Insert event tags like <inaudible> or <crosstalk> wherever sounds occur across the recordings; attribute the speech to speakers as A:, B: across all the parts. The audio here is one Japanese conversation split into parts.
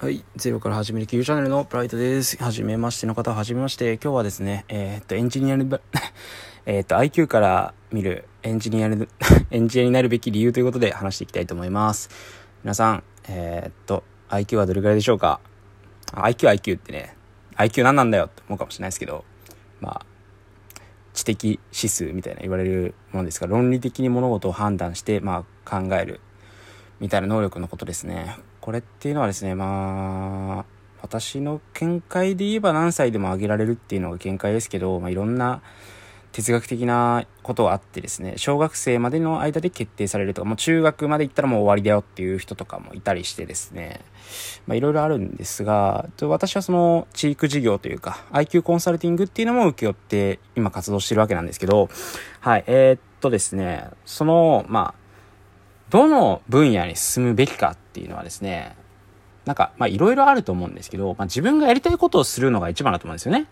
A: はい。ゼロから始める Q チャンネルのプライドです。はじめましての方はじめまして。今日はですね、えーっと、エンジニアに、<laughs> えっと、IQ から見るエンジニアに、<laughs> エンジニアになるべき理由ということで話していきたいと思います。皆さん、えーっと、IQ はどれくらいでしょうか ?IQ、IQ ってね、IQ 何なんだよって思うかもしれないですけど、まあ、知的指数みたいな言われるものですから、論理的に物事を判断して、まあ、考えるみたいな能力のことですね。これっていうのはですね、まあ、私の見解で言えば何歳でも上げられるっていうのが見解ですけど、まあ、いろんな哲学的なことがあってですね、小学生までの間で決定されるとか、もう中学まで行ったらもう終わりだよっていう人とかもいたりしてですね、まあ、いろいろあるんですが、私はその地域事業というか、IQ コンサルティングっていうのも請け負って今活動してるわけなんですけど、はい、えー、っとですね、その、まあ、どの分野に進むべきかっていうのはですね、なんか、まあいろいろあると思うんですけど、まあ自分がやりたいことをするのが一番だと思うんですよね。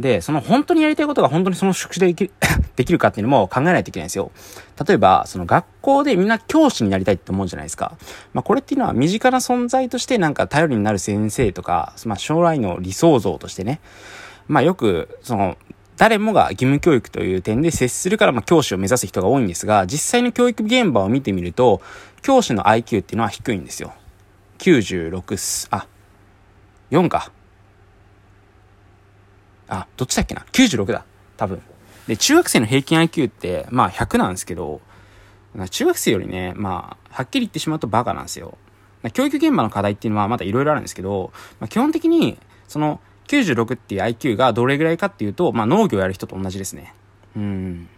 A: で、その本当にやりたいことが本当にその職種でできる <laughs> できるかっていうのも考えないといけないんですよ。例えば、その学校でみんな教師になりたいって思うじゃないですか。まあこれっていうのは身近な存在としてなんか頼りになる先生とか、まあ将来の理想像としてね、まあよく、その、誰もが義務教育という点で接するから、まあ、教師を目指す人が多いんですが、実際の教育現場を見てみると、教師の IQ っていうのは低いんですよ。96す、あ、4か。あ、どっちだっけな ?96 だ。多分。で、中学生の平均 IQ って、まあ100なんですけど、中学生よりね、まあ、はっきり言ってしまうとバカなんですよ。教育現場の課題っていうのはまだいろいろあるんですけど、まあ、基本的に、その、96っていう IQ がどれぐらいかっていうと、まあ農業やる人と同じですね。うん。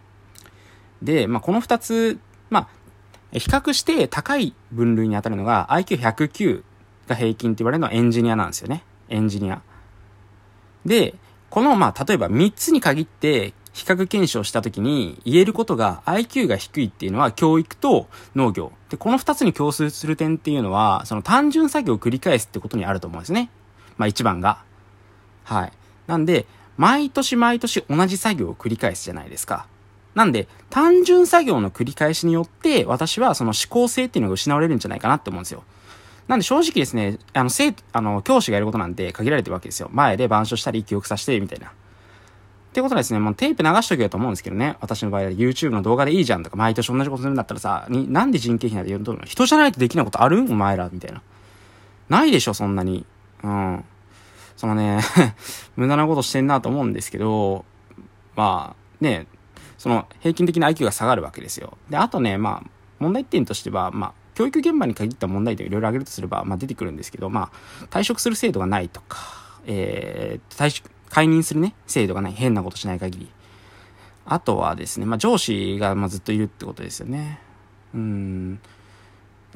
A: で、まあこの二つ、まあ、比較して高い分類に当たるのが IQ109 が平均って言われるのはエンジニアなんですよね。エンジニア。で、このまあ例えば3つに限って比較検証した時に言えることが IQ が低いっていうのは教育と農業。で、この2つに共通する点っていうのは、その単純作業を繰り返すってことにあると思うんですね。まあ一番が。はい。なんで、毎年毎年同じ作業を繰り返すじゃないですか。なんで、単純作業の繰り返しによって、私はその思考性っていうのが失われるんじゃないかなって思うんですよ。なんで正直ですね、あの、生、あの、教師がやることなんて限られてるわけですよ。前で板書したり記憶させて、みたいな。ってことはですね、もうテープ流しとけよと思うんですけどね。私の場合は YouTube の動画でいいじゃんとか、毎年同じことするんだったらさ、に、なんで人件費なんて言うの？人じゃないとできないことある？お前ら、みたいな。ないでしょ、そんなに。うん。そのね、<laughs> 無駄なことしてんなと思うんですけど、まあ、ね、その平均的な IQ が下がるわけですよ。で、あとね、まあ、問題点としては、まあ、教育現場に限った問題点をいろいろ挙げるとすれば、まあ出てくるんですけど、まあ、退職する制度がないとか、えー、退職、解任するね、制度がない、変なことしない限り。あとはですね、まあ上司がまずっといるってことですよね。うん。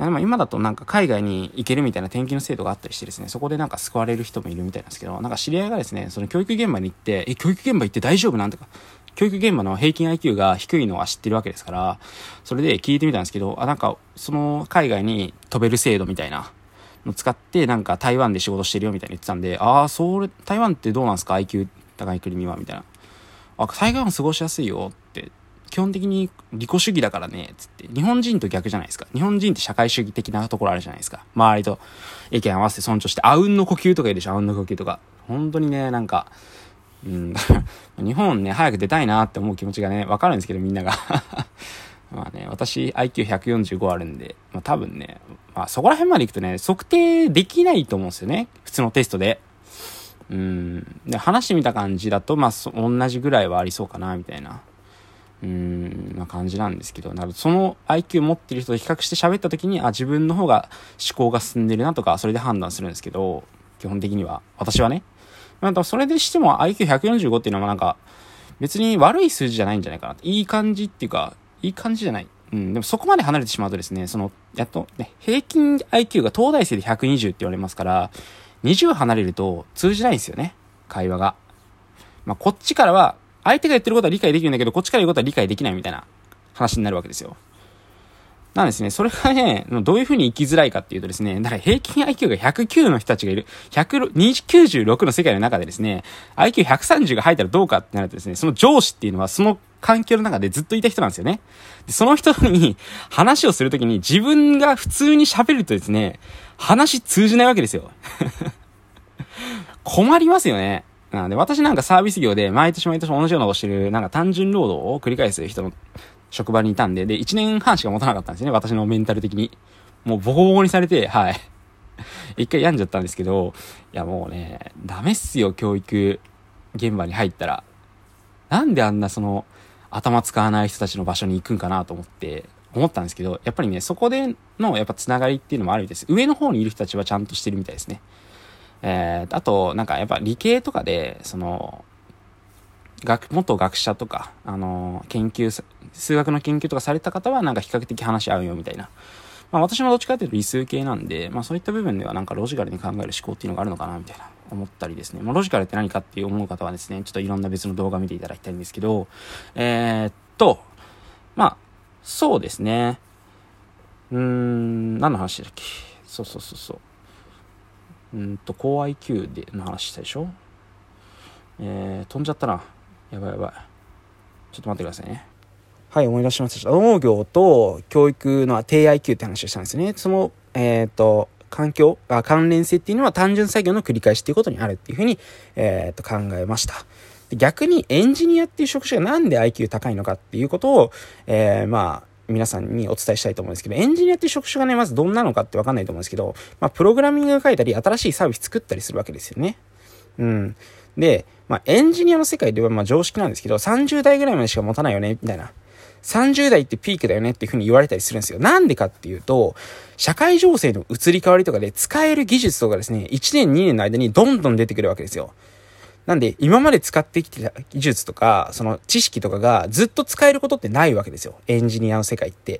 A: でも今だとなんか海外に行けるみたいな転勤の制度があったりしてですね、そこでなんか救われる人もいるみたいなんですけど、なんか知り合いがですね、その教育現場に行って、え、教育現場行って大丈夫なんとか、教育現場の平均 IQ が低いのは知ってるわけですから、それで聞いてみたんですけど、あ、なんか、その海外に飛べる制度みたいなの使って、なんか台湾で仕事してるよみたいに言ってたんで、ああ、それ、台湾ってどうなんですか ?IQ 高い国はみたいな。あ、台湾過ごしやすいよって。基本的に利己主義だからね、つって。日本人と逆じゃないですか。日本人って社会主義的なところあるじゃないですか。周りと意見合わせて尊重して、あうんの呼吸とかいるでしょ、あうんの呼吸とか。本当にね、なんか、うん、<laughs> 日本ね、早く出たいなって思う気持ちがね、わかるんですけど、みんなが。<laughs> まあね、私 IQ145 あるんで、まあ多分ね、まあそこら辺まで行くとね、測定できないと思うんですよね。普通のテストで。うん。で、話してみた感じだと、まあ同じぐらいはありそうかな、みたいな。うーん、な感じなんですけど、なるその IQ 持ってる人と比較して喋った時に、あ、自分の方が思考が進んでるなとか、それで判断するんですけど、基本的には。私はね。まあ、それでしても IQ145 っていうのはなんか、別に悪い数字じゃないんじゃないかな。いい感じっていうか、いい感じじゃない。うん、でもそこまで離れてしまうとですね、その、やっと、ね、平均 IQ が東大生で120って言われますから、20離れると通じないんですよね。会話が。まあ、こっちからは、相手が言ってることは理解できるんだけど、こっちから言うことは理解できないみたいな話になるわけですよ。なんですね、それがね、どういう風に生きづらいかっていうとですね、だから平均 IQ が109の人たちがいる、196の世界の中でですね、IQ130 が入ったらどうかってなるとですね、その上司っていうのはその環境の中でずっといた人なんですよね。でその人に話をするときに自分が普通に喋るとですね、話通じないわけですよ。<laughs> 困りますよね。なんで、私なんかサービス業で毎年毎年同じようなことしてる、なんか単純労働を繰り返す人の職場にいたんで、で、1年半しか持たなかったんですね、私のメンタル的に。もうボコボコにされて、はい。<laughs> 一回病んじゃったんですけど、いやもうね、ダメっすよ、教育現場に入ったら。なんであんなその、頭使わない人たちの場所に行くんかなと思って、思ったんですけど、やっぱりね、そこでのやっぱつながりっていうのもあるみたいです。上の方にいる人たちはちゃんとしてるみたいですね。えー、あと、なんかやっぱ理系とかで、その、学、元学者とか、あの、研究、数学の研究とかされた方はなんか比較的話合うよみたいな。まあ私もどっちかっていうと理数系なんで、まあそういった部分ではなんかロジカルに考える思考っていうのがあるのかなみたいな思ったりですね。まあロジカルって何かって思う方はですね、ちょっといろんな別の動画見ていただきたいんですけど、えー、っと、まあ、そうですね。うーん、何の話だっけ？そうそうそうそう。うんと、高 IQ での話したでしょ？えー、飛んじゃったな。やばいやばい。ちょっと待ってくださいね。はい、思い出しました。農業と教育の低 IQ って話をしたんですね。その、えっ、ー、と、環境あ、関連性っていうのは単純作業の繰り返しっていうことにあるっていうふうに、えっ、ー、と、考えました。逆にエンジニアっていう職種がなんで IQ 高いのかっていうことを、えー、まあ、皆さんにお伝えしたいと思うんですけど、エンジニアっていう職種がね、まずどんなのかってわかんないと思うんですけど、まあ、プログラミングが書いたり、新しいサービス作ったりするわけですよね。うん。で、まあ、エンジニアの世界ではまあ常識なんですけど、30代ぐらいまでしか持たないよね、みたいな。30代ってピークだよねっていうふうに言われたりするんですよ。なんでかっていうと、社会情勢の移り変わりとかで使える技術とかですね、1年2年の間にどんどん出てくるわけですよ。なんで、今まで使ってきてた技術とか、その知識とかがずっと使えることってないわけですよ。エンジニアの世界って。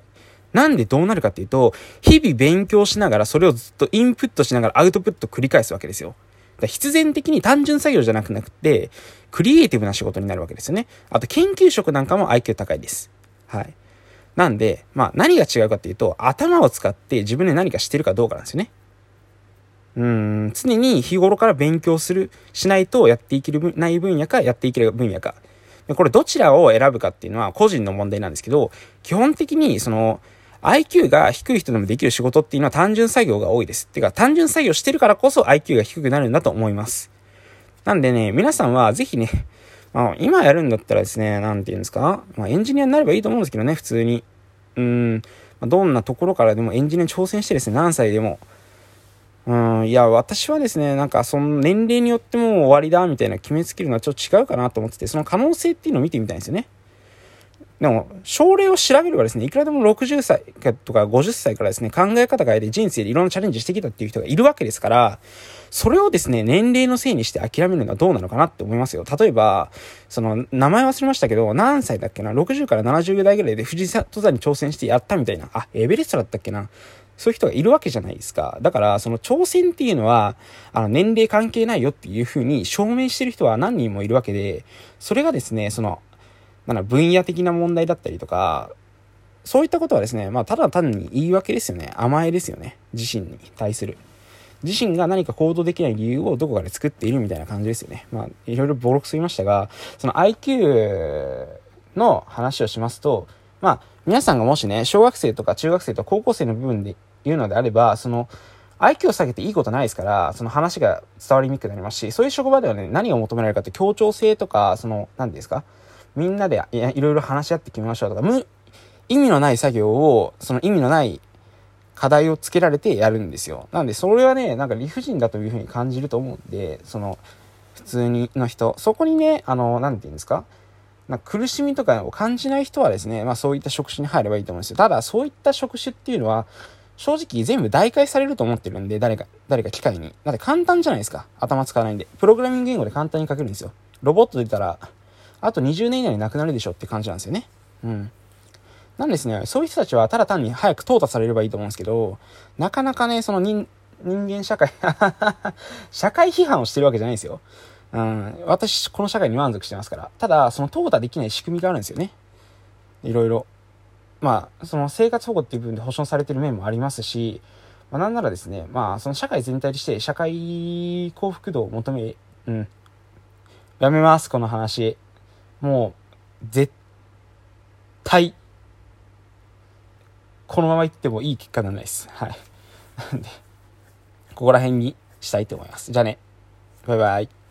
A: なんでどうなるかっていうと、日々勉強しながら、それをずっとインプットしながらアウトプット繰り返すわけですよ。だ必然的に単純作業じゃなくなくて、クリエイティブな仕事になるわけですよね。あと研究職なんかも IQ 高いです。はい。なんで、まあ何が違うかっていうと、頭を使って自分で何かしてるかどうかなんですよね。うん、常に日頃から勉強する、しないとやっていけるない分野か、やっていける分野か。でこれどちらを選ぶかっていうのは個人の問題なんですけど、基本的にその、IQ が低い人でもできる仕事っていうのは単純作業が多いです。っていうか、単純作業してるからこそ IQ が低くなるんだと思います。なんでね、皆さんはぜひね、まあ、今やるんだったらですね、なんて言うんですか、まあ、エンジニアになればいいと思うんですけどね、普通に。うん、まあ、どんなところからでもエンジニアに挑戦してですね、何歳でも。うん、いや、私はですね、なんか、その年齢によっても終わりだ、みたいな決めつけるのはちょっと違うかなと思ってて、その可能性っていうのを見てみたいんですよね。でも、症例を調べればですね、いくらでも60歳とか50歳からですね、考え方変えて人生でいろんなチャレンジしてきたっていう人がいるわけですから、それをですね、年齢のせいにして諦めるのはどうなのかなって思いますよ。例えば、その、名前忘れましたけど、何歳だっけな ?60 から70代ぐらいで富士登山に挑戦してやったみたいな。あ、エベレストだったっけな？そういう人がいるわけじゃないですか。だから、その挑戦っていうのは、あの、年齢関係ないよっていうふうに証明してる人は何人もいるわけで、それがですね、その、なんだ、分野的な問題だったりとか、そういったことはですね、まあ、ただ単に言い訳ですよね。甘えですよね。自身に対する。自身が何か行動できない理由をどこかで作っているみたいな感じですよね。まあ、いろいろボロクソ言いましたが、その IQ の話をしますと、まあ、皆さんがもしね、小学生とか中学生とか高校生の部分で言うのであれば、その、IQ を下げていいことないですから、その話が伝わりにくくなりますし、そういう職場ではね、何が求められるかって協調性とか、その、何ですかみんなでいいろいろ話し合って決めましょうとか、無、意味のない作業を、その意味のない課題をつけられてやるんですよ。なんで、それはね、なんか理不尽だというふうに感じると思うんで、その、普通にの人、そこにね、あの、なんて言うんですかな苦しみとかを感じない人はですね、まあそういった職種に入ればいいと思うんですよ。ただ、そういった職種っていうのは、正直全部代替されると思ってるんで、誰か、誰か機械に。だって簡単じゃないですか。頭使わないんで。プログラミング言語で簡単に書けるんですよ。ロボット出たら、あと20年以内になくなるでしょって感じなんですよね。うん。なんですね、そういう人たちはただ単に早く淘汰されればいいと思うんですけど、なかなかね、その人、人間社会 <laughs> 社会批判をしてるわけじゃないですよ。うん、私、この社会に満足してますから。ただ、その淘汰できない仕組みがあるんですよね。いろいろ。まあ、その生活保護っていう部分で保障されてる面もありますし、まあ、なんならですね、まあ、その社会全体として社会幸福度を求め、うん。やめます、この話。もう、絶対、このままいってもいい結果にならないです。はい。なんで、ここら辺にしたいと思います。じゃあね。バイバイ。